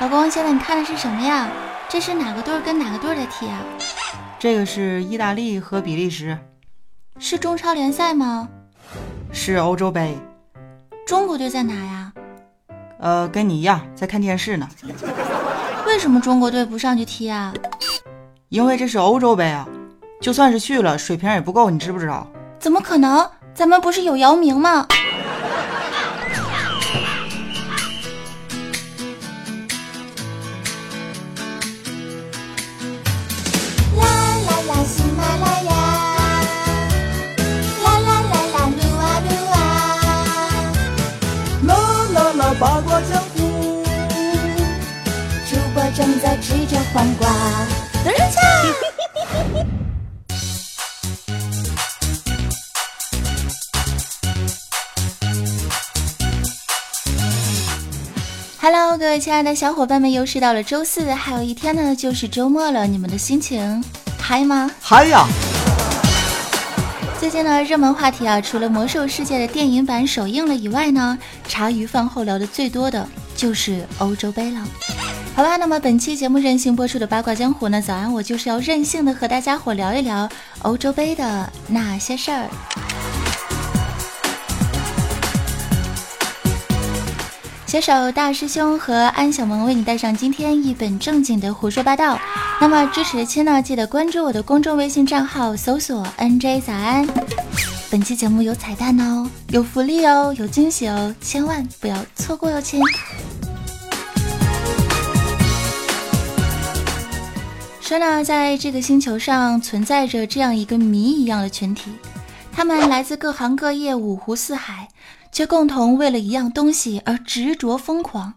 老公，现在你看的是什么呀？这是哪个队跟哪个队在踢啊？这个是意大利和比利时，是中超联赛吗？是欧洲杯。中国队在哪呀？呃，跟你一样，在看电视呢。为什么中国队不上去踢啊？因为这是欧洲杯啊，就算是去了，水平也不够，你知不知道？怎么可能？咱们不是有姚明吗？黄瓜。等一下。Hello，各位亲爱的小伙伴们，又是到了周四，还有一天呢，就是周末了。你们的心情嗨吗？嗨呀！最近呢，热门话题啊，除了《魔兽世界》的电影版首映了以外呢，茶余饭后聊的最多的就是欧洲杯了。好吧，那么本期节目任性播出的八卦江湖呢？早安，我就是要任性的和大家伙聊一聊欧洲杯的那些事儿。携手大师兄和安小萌为你带上今天一本正经的胡说八道。那么支持的亲呢，记得关注我的公众微信账号，搜索 NJ 早安。本期节目有彩蛋哦，有福利哦，有惊喜哦，千万不要错过哟，亲。说呢，在这个星球上存在着这样一个谜一样的群体，他们来自各行各业、五湖四海，却共同为了一样东西而执着疯狂。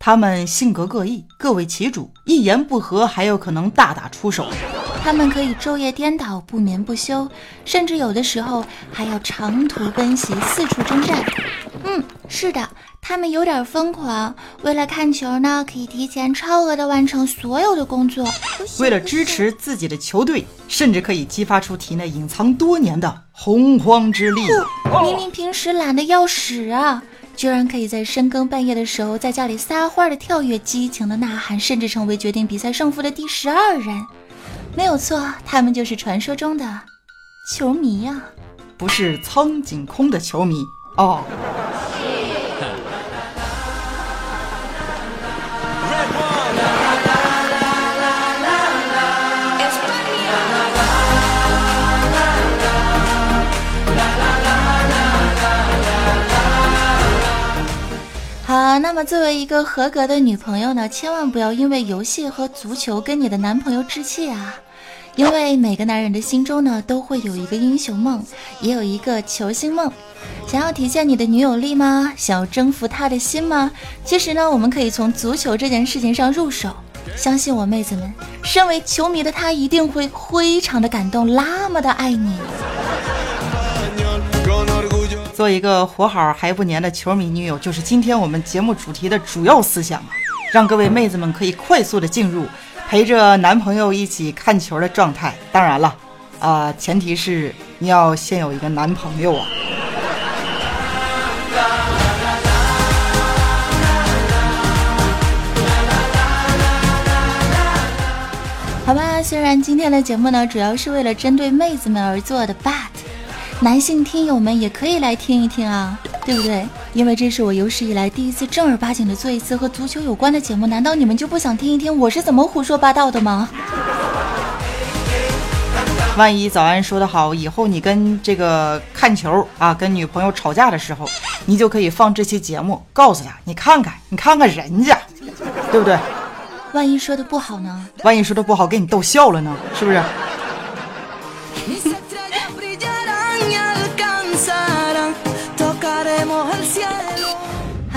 他们性格各异，各为其主，一言不合还有可能大打出手。他们可以昼夜颠倒，不眠不休，甚至有的时候还要长途奔袭，四处征战。嗯，是的。他们有点疯狂，为了看球呢，可以提前超额的完成所有的工作。为了支持自己的球队，甚至可以激发出体内隐藏多年的洪荒之力。明明平时懒得要死啊，居然可以在深更半夜的时候在家里撒欢的跳跃、激情的呐喊，甚至成为决定比赛胜负的第十二人。没有错，他们就是传说中的球迷呀，不是苍井空的球迷哦。那么作为一个合格的女朋友呢，千万不要因为游戏和足球跟你的男朋友置气啊！因为每个男人的心中呢，都会有一个英雄梦，也有一个球星梦。想要体现你的女友力吗？想要征服她的心吗？其实呢，我们可以从足球这件事情上入手。相信我，妹子们，身为球迷的她一定会非常的感动，那么的爱你。做一个活好还不粘的球迷女友，就是今天我们节目主题的主要思想啊！让各位妹子们可以快速的进入陪着男朋友一起看球的状态。当然了，啊，前提是你要先有一个男朋友啊。好吧，虽然今天的节目呢，主要是为了针对妹子们而做的，but。男性听友们也可以来听一听啊，对不对？因为这是我有史以来第一次正儿八经的做一次和足球有关的节目，难道你们就不想听一听我是怎么胡说八道的吗？万一早安说的好，以后你跟这个看球啊，跟女朋友吵架的时候，你就可以放这期节目，告诉他，你看看，你看看人家，对不对？万一说的不好呢？万一说的不好，给你逗笑了呢，是不是？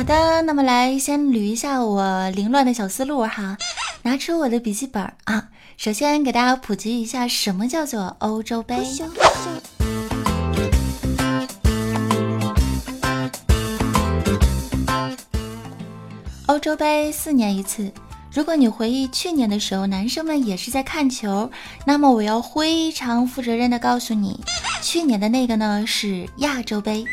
的，那么来先捋一下我凌乱的小思路哈，拿出我的笔记本啊，首先给大家普及一下什么叫做欧洲杯。欧洲杯四年一次，如果你回忆去年的时候，男生们也是在看球，那么我要非常负责任的告诉你，去年的那个呢是亚洲杯。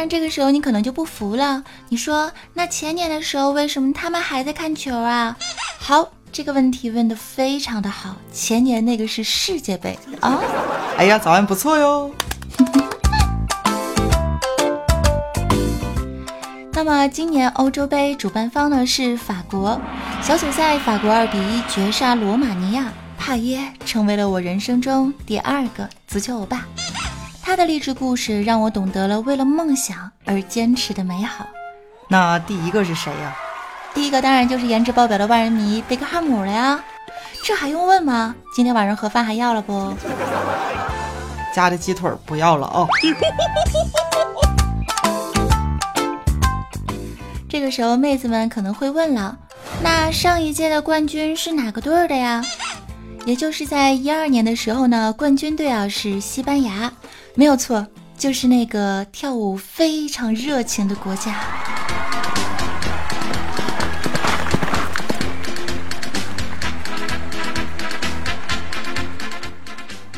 当然。这个时候你可能就不服了，你说那前年的时候为什么他们还在看球啊？好，这个问题问的非常的好，前年那个是世界杯啊。哎呀，早安不错哟。那么今年欧洲杯主办方呢是法国，小组赛法国二比一绝杀罗马尼亚，帕耶成为了我人生中第二个足球欧巴。他的励志故事让我懂得了为了梦想而坚持的美好。那第一个是谁呀？第一个当然就是颜值爆表的万人迷贝克汉姆了呀，这还用问吗？今天晚上盒饭还要了不？家的鸡腿不要了哦。这个时候，妹子们可能会问了：那上一届的冠军是哪个队的呀？也就是在一二年的时候呢，冠军队啊是西班牙，没有错，就是那个跳舞非常热情的国家。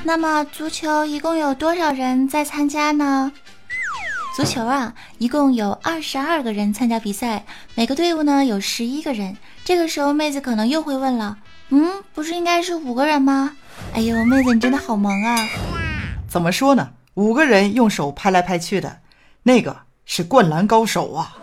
那么，足球一共有多少人在参加呢？足球啊，一共有二十二个人参加比赛，每个队伍呢有十一个人。这个时候，妹子可能又会问了，嗯，不是应该是五个人吗？哎呦，妹子你真的好萌啊！怎么说呢？五个人用手拍来拍去的，那个是灌篮高手啊！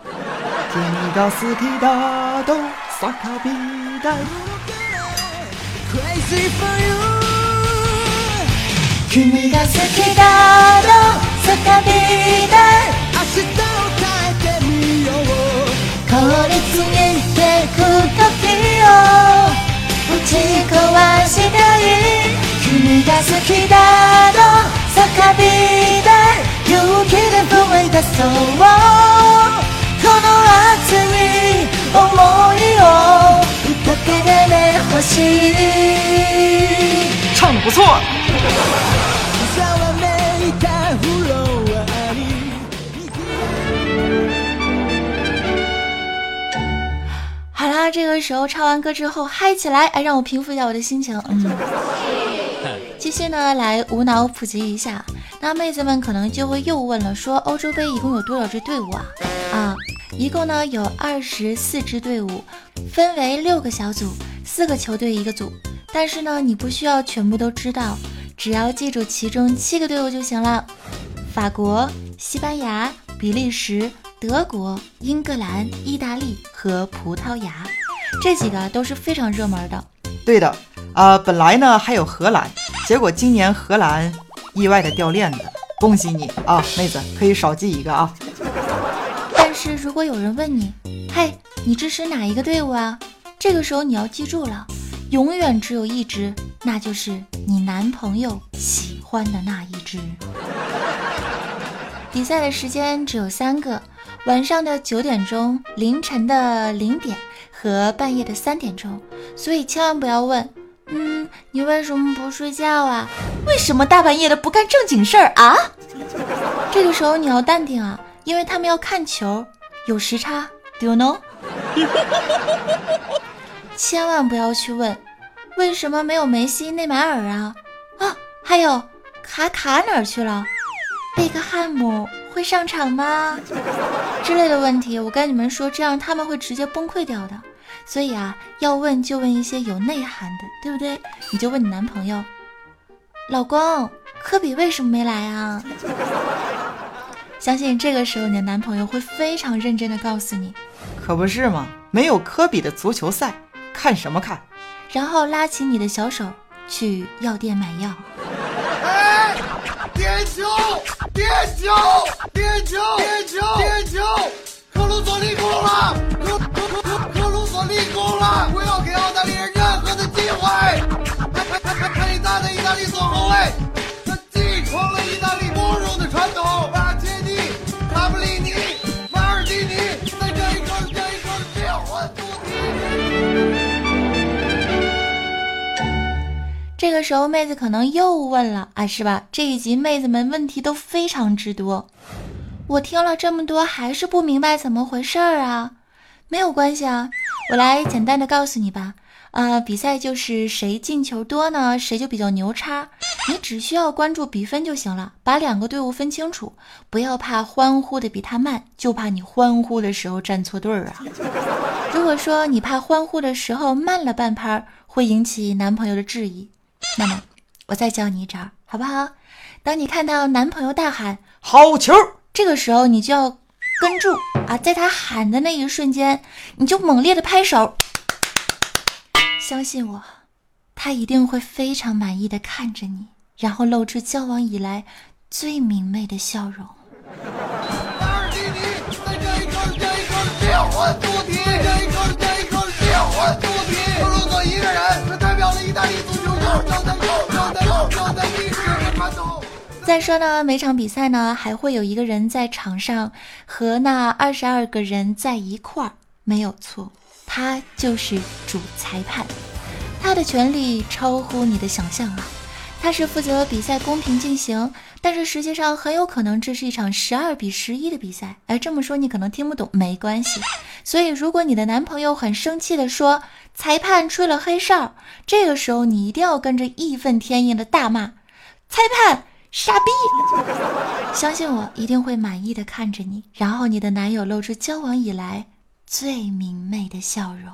ち壊したい君が好きだと叫びで勇気で踏み出そう。この熱い想いをだけでね欲しい。唱得不错啦，这个时候唱完歌之后嗨起来，哎，让我平复一下我的心情。嗯，继续呢，来无脑普及一下。那妹子们可能就会又问了，说欧洲杯一共有多少支队伍啊？啊，一共呢有二十四支队伍，分为六个小组，四个球队一个组。但是呢，你不需要全部都知道，只要记住其中七个队伍就行了：法国、西班牙、比利时。德国、英格兰、意大利和葡萄牙，这几个都是非常热门的。对的，啊，本来呢还有荷兰，结果今年荷兰意外的掉链子，恭喜你啊，妹子可以少记一个啊。但是如果有人问你，嘿，你支持哪一个队伍啊？这个时候你要记住了，永远只有一支，那就是你男朋友喜欢的那一支。比赛的时间只有三个。晚上的九点钟、凌晨的零点和半夜的三点钟，所以千万不要问，嗯，你为什么不睡觉啊？为什么大半夜的不干正经事儿啊？这个时候你要淡定啊，因为他们要看球，有时差，Do you know？千万不要去问，为什么没有梅西、内马尔啊？啊，还有卡卡哪儿去了？贝克汉姆。会上场吗？之类的问题，我跟你们说，这样他们会直接崩溃掉的。所以啊，要问就问一些有内涵的，对不对？你就问你男朋友，老公，科比为什么没来啊？相信这个时候你的男朋友会非常认真的告诉你，可不是吗？没有科比的足球赛，看什么看？然后拉起你的小手去药店买药。点球！点球！点球！点球！点球！克鲁索立功了！克克克克鲁索立功了！不要给澳大利亚任何的机会！看看看看你大的意大利左后卫，他继承了意大利光荣的传统。这个时候，妹子可能又问了啊，是吧？这一集妹子们问题都非常之多，我听了这么多还是不明白怎么回事儿啊？没有关系啊，我来简单的告诉你吧。啊，比赛就是谁进球多呢，谁就比较牛叉。你只需要关注比分就行了，把两个队伍分清楚，不要怕欢呼的比他慢，就怕你欢呼的时候站错队儿啊。如果说你怕欢呼的时候慢了半拍，会引起男朋友的质疑，那么我再教你一招，好不好？当你看到男朋友大喊“好球”，这个时候你就要跟住啊，在他喊的那一瞬间，你就猛烈的拍手。相信我，他一定会非常满意的看着你，然后露出交往以来最明媚的笑容。再说呢，每场比赛呢，还会有一个人在场上和那二十二个人在一块儿，没有错，他就是主裁判，他的权力超乎你的想象啊！他是负责比赛公平进行，但是实际上很有可能这是一场十二比十一的比赛。哎，这么说你可能听不懂，没关系。所以，如果你的男朋友很生气的说裁判吹了黑哨，这个时候你一定要跟着义愤填膺的大骂裁判。傻逼！相信我，一定会满意的看着你，然后你的男友露出交往以来最明媚的笑容。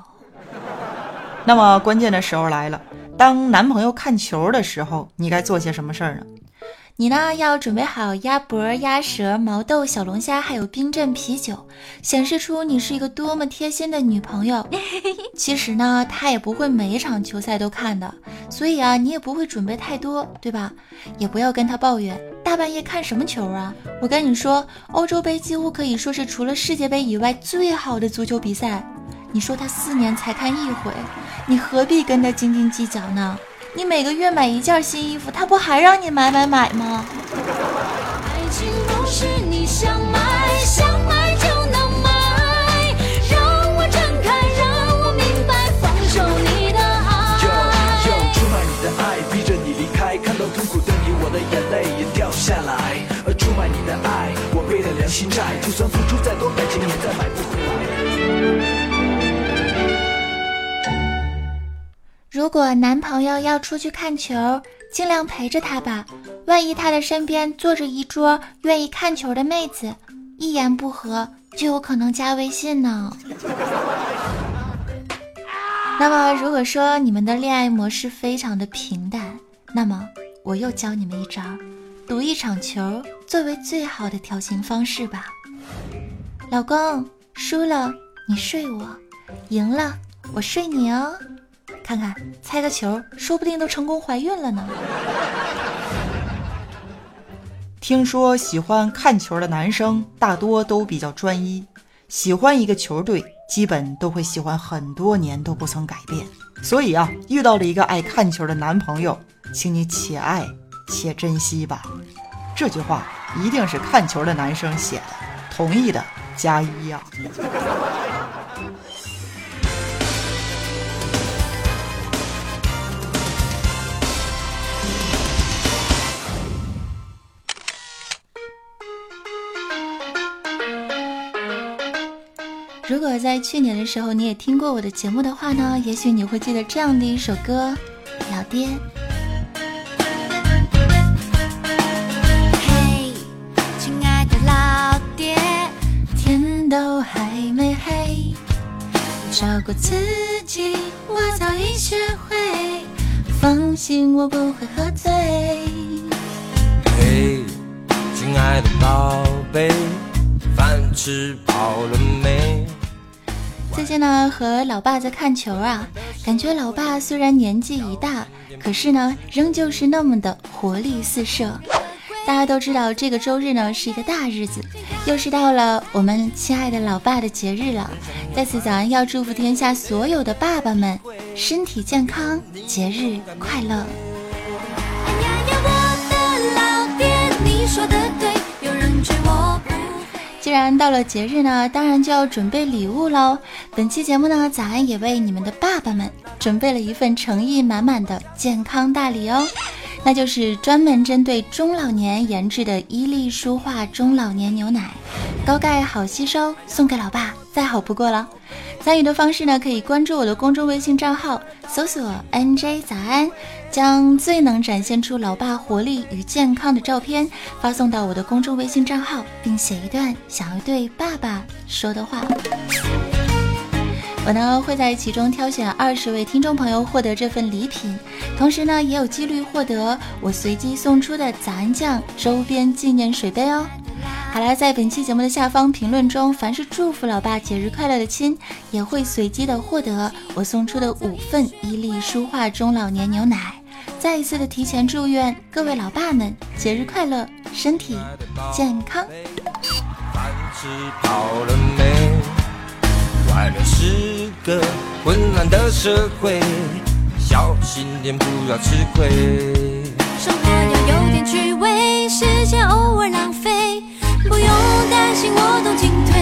那么关键的时候来了，当男朋友看球的时候，你该做些什么事儿呢？你呢要准备好鸭脖、鸭舌、毛豆、小龙虾，还有冰镇啤酒，显示出你是一个多么贴心的女朋友。其实呢，他也不会每一场球赛都看的，所以啊，你也不会准备太多，对吧？也不要跟他抱怨，大半夜看什么球啊？我跟你说，欧洲杯几乎可以说是除了世界杯以外最好的足球比赛。你说他四年才看一回，你何必跟他斤斤计较呢？你每个月买一件新衣服，他不还让你买买买吗？爱情不是你想买想买就能买，让我睁开，让我明白，放手你的爱。出卖你的爱，逼着你离开，看到痛苦的你，我的眼泪也掉下来。而出卖你的爱，我背了良心债，就算付出再多，感情也再买不回来。如果男朋友要出去看球，尽量陪着他吧。万一他的身边坐着一桌愿意看球的妹子，一言不合就有可能加微信呢。那么，如果说你们的恋爱模式非常的平淡，那么我又教你们一招，赌一场球作为最好的调情方式吧。老公，输了你睡我，赢了我睡你哦。看看，猜个球，说不定都成功怀孕了呢。听说喜欢看球的男生大多都比较专一，喜欢一个球队，基本都会喜欢很多年都不曾改变。所以啊，遇到了一个爱看球的男朋友，请你且爱且珍惜吧。这句话一定是看球的男生写的，同意的加一呀。如果在去年的时候你也听过我的节目的话呢，也许你会记得这样的一首歌，《老爹》。嘿，亲爱的老爹，天都还没黑，照顾自己我早已学会，放心我不会喝醉。嘿，亲爱的宝贝，饭吃饱了没？最近呢，和老爸在看球啊，感觉老爸虽然年纪已大，可是呢，仍旧是那么的活力四射。大家都知道，这个周日呢是一个大日子，又是到了我们亲爱的老爸的节日了。在此，咱要祝福天下所有的爸爸们身体健康，节日快乐。哎呀呀，我的老爹，你说的对，有人追我。既然到了节日呢，当然就要准备礼物喽。本期节目呢，早安也为你们的爸爸们准备了一份诚意满满的健康大礼哦，那就是专门针对中老年研制的伊利舒化中老年牛奶，高钙好吸收，送给老爸再好不过了。参与的方式呢，可以关注我的公众微信账号，搜索 NJ 早安。将最能展现出老爸活力与健康的照片发送到我的公众微信账号，并写一段想要对爸爸说的话。我呢会在其中挑选二十位听众朋友获得这份礼品，同时呢也有几率获得我随机送出的早安酱周边纪念水杯哦。好了，在本期节目的下方评论中，凡是祝福老爸节日快乐的亲，也会随机的获得我送出的五份伊利舒化中老年牛奶。再一次的提前祝愿各位老爸们节日快乐，身体健康。吃饱了没外面是个混乱的社会，小心点不要吃亏。生活要有点趣味，时间偶尔浪费，不用担心我都进退。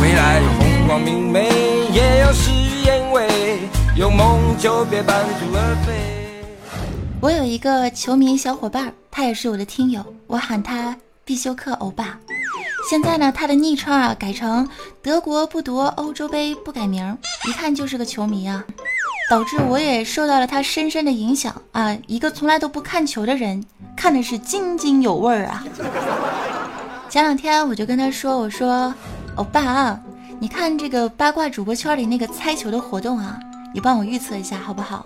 未来有风光明媚，也有事与愿违，有梦就别半途而废。我有一个球迷小伙伴，他也是我的听友，我喊他必修课欧巴。现在呢，他的昵称啊改成德国不夺欧洲杯不改名，一看就是个球迷啊，导致我也受到了他深深的影响啊。一个从来都不看球的人，看的是津津有味儿啊。前两天我就跟他说：“我说，欧巴啊，你看这个八卦主播圈里那个猜球的活动啊，你帮我预测一下好不好？”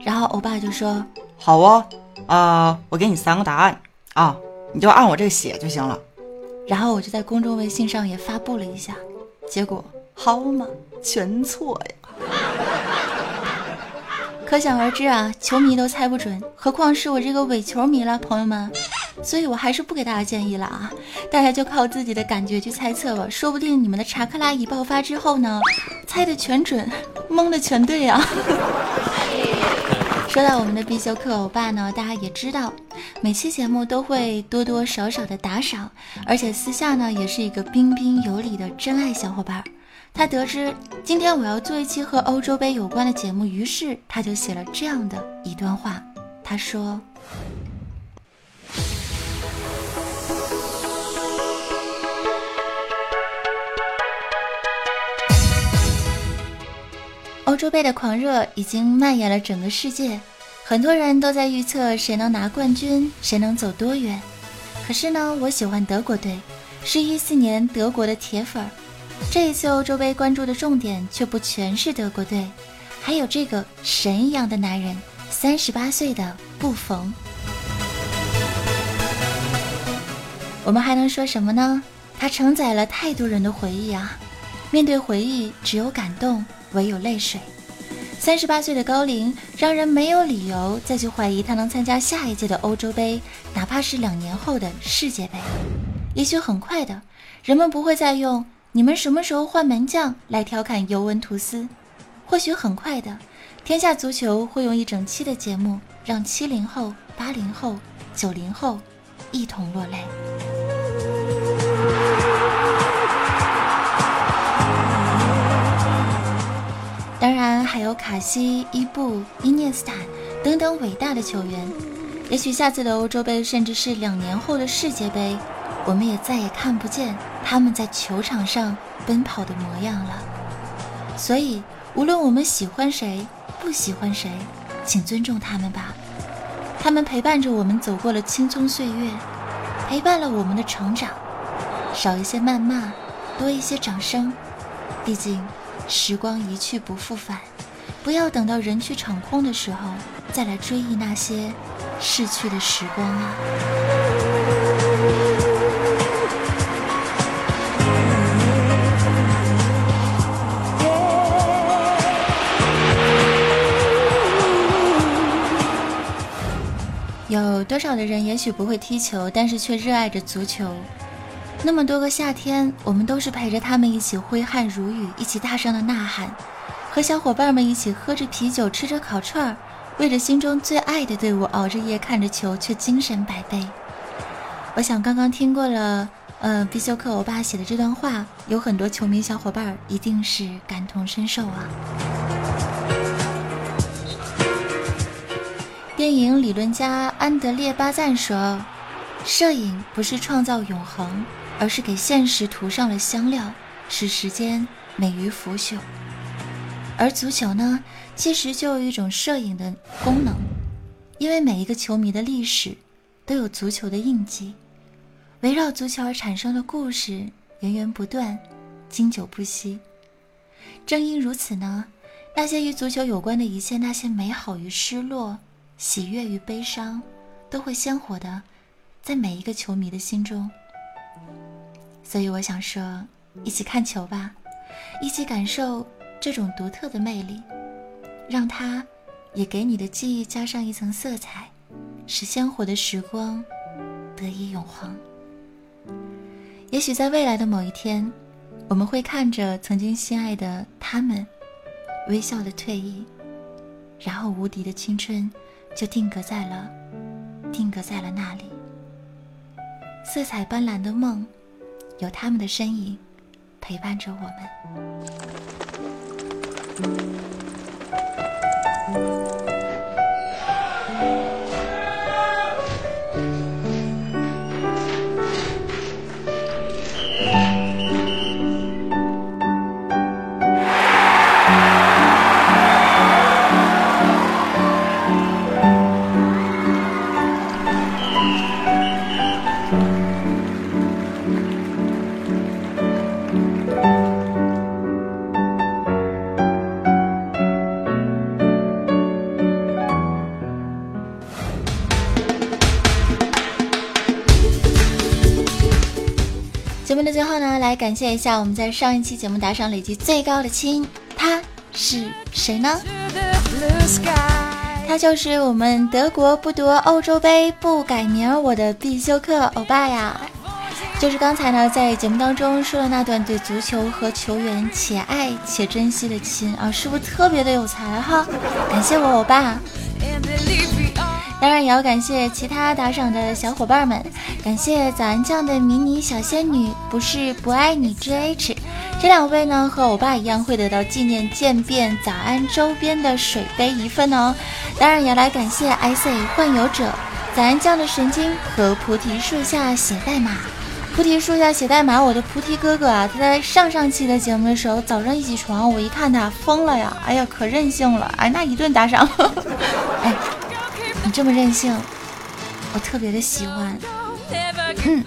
然后欧巴就说：“好啊，啊，我给你三个答案啊，你就按我这个写就行了。”然后我就在公众微信上也发布了一下，结果好嘛，全错呀！可想而知啊，球迷都猜不准，何况是我这个伪球迷了，朋友们。所以我还是不给大家建议了啊，大家就靠自己的感觉去猜测吧，说不定你们的查克拉一爆发之后呢，猜的全准，蒙的全对啊！说到我们的必修课欧巴呢，大家也知道，每期节目都会多多少少的打赏，而且私下呢也是一个彬彬有礼的真爱小伙伴。他得知今天我要做一期和欧洲杯有关的节目，于是他就写了这样的一段话。他说：“欧洲杯的狂热已经蔓延了整个世界，很多人都在预测谁能拿冠军，谁能走多远。可是呢，我喜欢德国队，是一四年德国的铁粉。这一次欧洲杯关注的重点却不全是德国队，还有这个神一样的男人，三十八岁的布冯。我们还能说什么呢？他承载了太多人的回忆啊！面对回忆，只有感动。唯有泪水。三十八岁的高龄，让人没有理由再去怀疑他能参加下一届的欧洲杯，哪怕是两年后的世界杯。也许很快的，人们不会再用“你们什么时候换门将”来调侃尤文图斯。或许很快的，天下足球会用一整期的节目，让七零后、八零后、九零后一同落泪。然还有卡西、伊布、伊涅斯塔等等伟大的球员。也许下次的欧洲杯，甚至是两年后的世界杯，我们也再也看不见他们在球场上奔跑的模样了。所以，无论我们喜欢谁，不喜欢谁，请尊重他们吧。他们陪伴着我们走过了青葱岁月，陪伴了我们的成长。少一些谩骂，多一些掌声。毕竟。时光一去不复返，不要等到人去场空的时候再来追忆那些逝去的时光啊！有多少的人也许不会踢球，但是却热爱着足球？那么多个夏天，我们都是陪着他们一起挥汗如雨，一起大声的呐喊，和小伙伴们一起喝着啤酒，吃着烤串儿，为着心中最爱的队伍熬着夜看着球，却精神百倍。我想刚刚听过了，呃，必修课欧巴写的这段话，有很多球迷小伙伴一定是感同身受啊。电影理论家安德烈巴赞说：“摄影不是创造永恒。”而是给现实涂上了香料，使时间美于腐朽。而足球呢，其实就有一种摄影的功能，因为每一个球迷的历史都有足球的印记，围绕足球而产生的故事源源不断，经久不息。正因如此呢，那些与足球有关的一切，那些美好与失落、喜悦与悲伤，都会鲜活的在每一个球迷的心中。所以我想说，一起看球吧，一起感受这种独特的魅力，让它也给你的记忆加上一层色彩，使鲜活的时光得以永恒。也许在未来的某一天。我们会看着曾经心爱的他们，微笑的退役，然后无敌的青春就定格在了，定格在了那里。色彩斑斓的梦，有他们的身影陪伴着我们。节目的最后呢，来感谢一下我们在上一期节目打赏累计最高的亲，他是谁呢？他就是我们德国不夺欧洲杯不改名我的必修课欧巴呀，就是刚才呢在节目当中说了那段对足球和球员且爱且珍惜的亲啊，是不是特别的有才哈？感谢我欧巴。当然也要感谢其他打赏的小伙伴们，感谢早安酱的迷你小仙女，不是不爱你 G H，这两位呢和欧巴一样会得到纪念渐变早安周边的水杯一份哦。当然也要来感谢 I C 幻游者、早安酱的神经和菩提树下写代码。菩提树下写代码，我的菩提哥哥啊，他在上上期的节目的时候，早上一起床，我一看他疯了呀，哎呀可任性了，哎那一顿打赏，哎。这么任性，我特别的喜欢。嗯。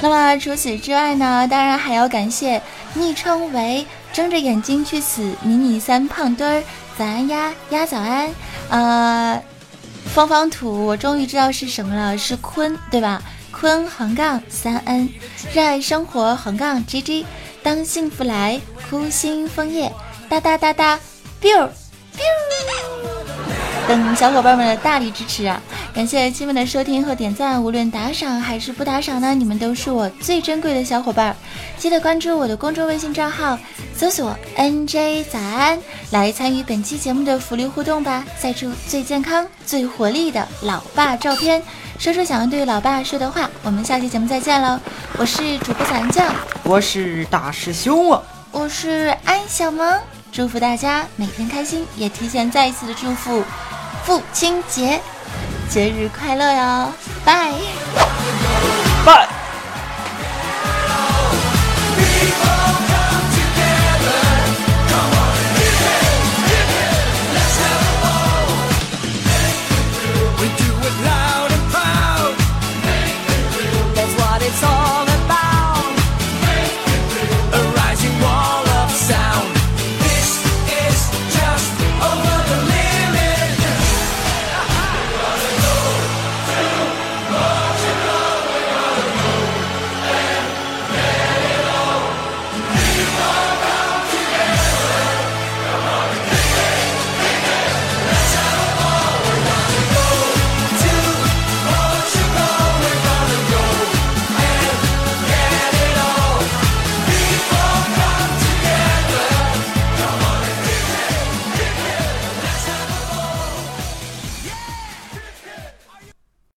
那么除此之外呢？当然还要感谢昵称为“睁着眼睛去死”迷你三胖墩儿，早安呀呀早安。呃，方方土，我终于知道是什么了，是坤对吧？坤横杠三 n，热爱生活横杠 G G。当幸福来，枯心枫叶，哒哒哒哒，biu biu，等小伙伴们的大力支持啊！感谢亲们的收听和点赞，无论打赏还是不打赏呢，你们都是我最珍贵的小伙伴。记得关注我的公众微信账号，搜索 NJ 早安，来参与本期节目的福利互动吧！晒出最健康、最活力的老爸照片。说说想要对老爸说的话，我们下期节目再见喽！我是主播小杨酱，我是大师兄啊，我是安小萌，祝福大家每天开心，也提前再一次的祝福父亲节节日快乐哟！拜拜。